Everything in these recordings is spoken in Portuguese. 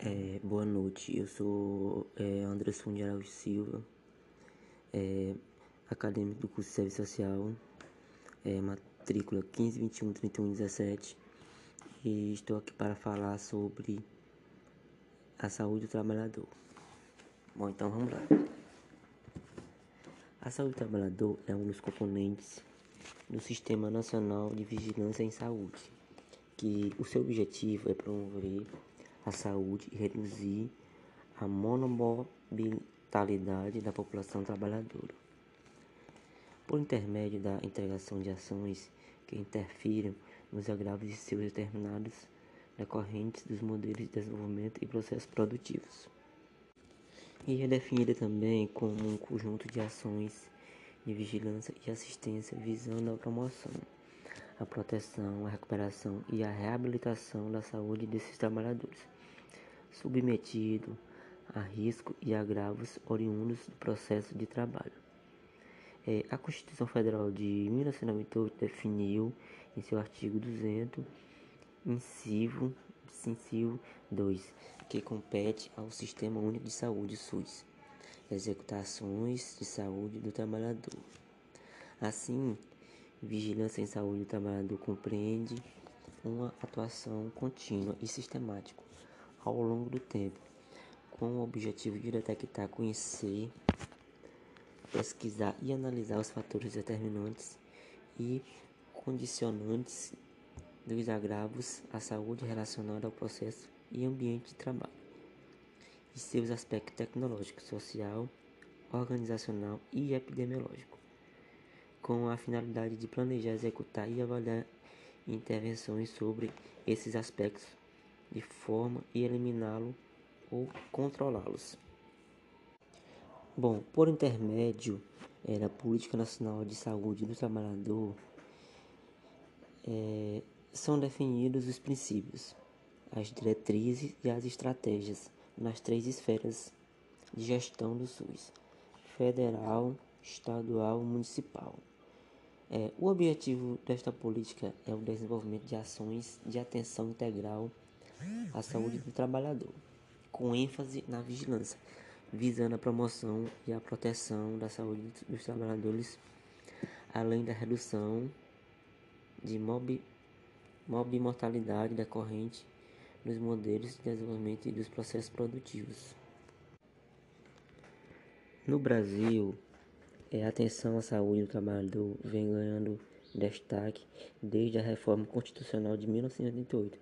É, boa noite, eu sou é, Anderson de Araújo Silva, é, acadêmico do curso de Serviço Social, é, matrícula 15, 21, 31, 17 e estou aqui para falar sobre a saúde do trabalhador. Bom, então vamos lá. A saúde do trabalhador é um dos componentes do Sistema Nacional de Vigilância em Saúde, que o seu objetivo é promover a saúde e reduzir a monomobilidade da população trabalhadora. Por intermédio da integração de ações que interfiram nos agravos de seus determinados decorrentes dos modelos de desenvolvimento e processos produtivos. E é definida também como um conjunto de ações de vigilância e assistência visando a promoção, a proteção, a recuperação e a reabilitação da saúde desses trabalhadores submetido a risco e agravos oriundos do processo de trabalho. É, a Constituição Federal de 1998 definiu em seu artigo 200, inciso, inciso 2, que compete ao Sistema Único de Saúde SUS executar ações de saúde do trabalhador. Assim, vigilância em saúde do trabalhador compreende uma atuação contínua e sistemática ao longo do tempo, com o objetivo de detectar, conhecer, pesquisar e analisar os fatores determinantes e condicionantes dos agravos à saúde relacionada ao processo e ambiente de trabalho, e seus aspectos tecnológico, social, organizacional e epidemiológico, com a finalidade de planejar, executar e avaliar intervenções sobre esses aspectos de forma a eliminá-lo ou controlá-los. Bom, por intermédio é, da Política Nacional de Saúde do Trabalhador, é, são definidos os princípios, as diretrizes e as estratégias nas três esferas de gestão do SUS: federal, estadual e municipal. É, o objetivo desta política é o desenvolvimento de ações de atenção integral a saúde do trabalhador, com ênfase na vigilância, visando a promoção e a proteção da saúde dos trabalhadores, além da redução de mob, mortalidade decorrente dos modelos de desenvolvimento e dos processos produtivos. No Brasil, é, a atenção à saúde do trabalhador vem ganhando destaque desde a reforma constitucional de 1988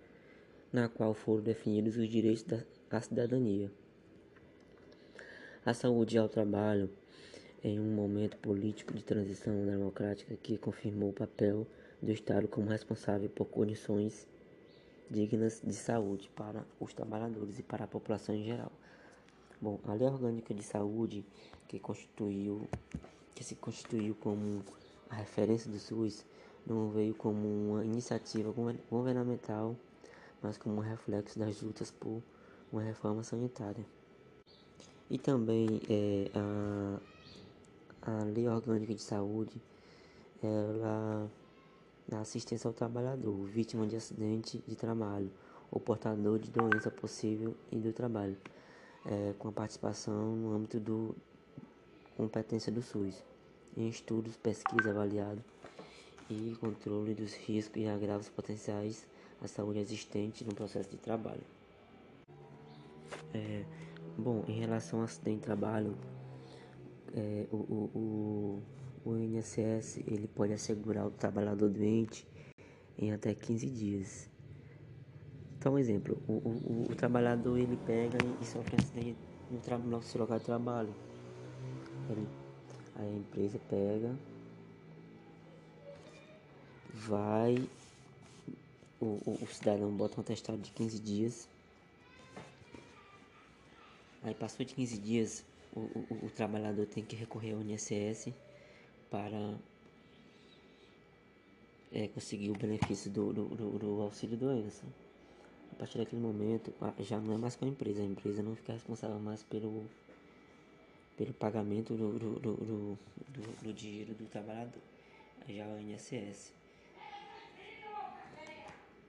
na qual foram definidos os direitos da cidadania. A saúde ao trabalho em um momento político de transição democrática que confirmou o papel do Estado como responsável por condições dignas de saúde para os trabalhadores e para a população em geral. Bom, a Lei Orgânica de Saúde, que constituiu, que se constituiu como a referência do SUS, não veio como uma iniciativa governamental mas como reflexo das lutas por uma reforma sanitária. E também é, a, a Lei Orgânica de Saúde, ela dá assistência ao trabalhador, vítima de acidente de trabalho ou portador de doença possível e do trabalho, é, com a participação no âmbito do competência do SUS, em estudos, pesquisa avaliado e controle dos riscos e agravos potenciais a saúde existente no processo de trabalho. É, bom, em relação ao acidente de trabalho, é, o, o, o, o INSS ele pode assegurar o trabalhador doente em até 15 dias. Então, um exemplo, o, o, o, trabalhador ele pega e sofre um acidente no, no seu local de trabalho. Ele, a empresa pega, vai o, o, o cidadão bota um atestado de 15 dias. Aí passou de 15 dias, o, o, o trabalhador tem que recorrer ao INSS para é, conseguir o benefício do, do, do, do auxílio doença. A partir daquele momento, já não é mais com a empresa, a empresa não fica responsável mais pelo, pelo pagamento do, do, do, do, do dinheiro do trabalhador, já é o INSS.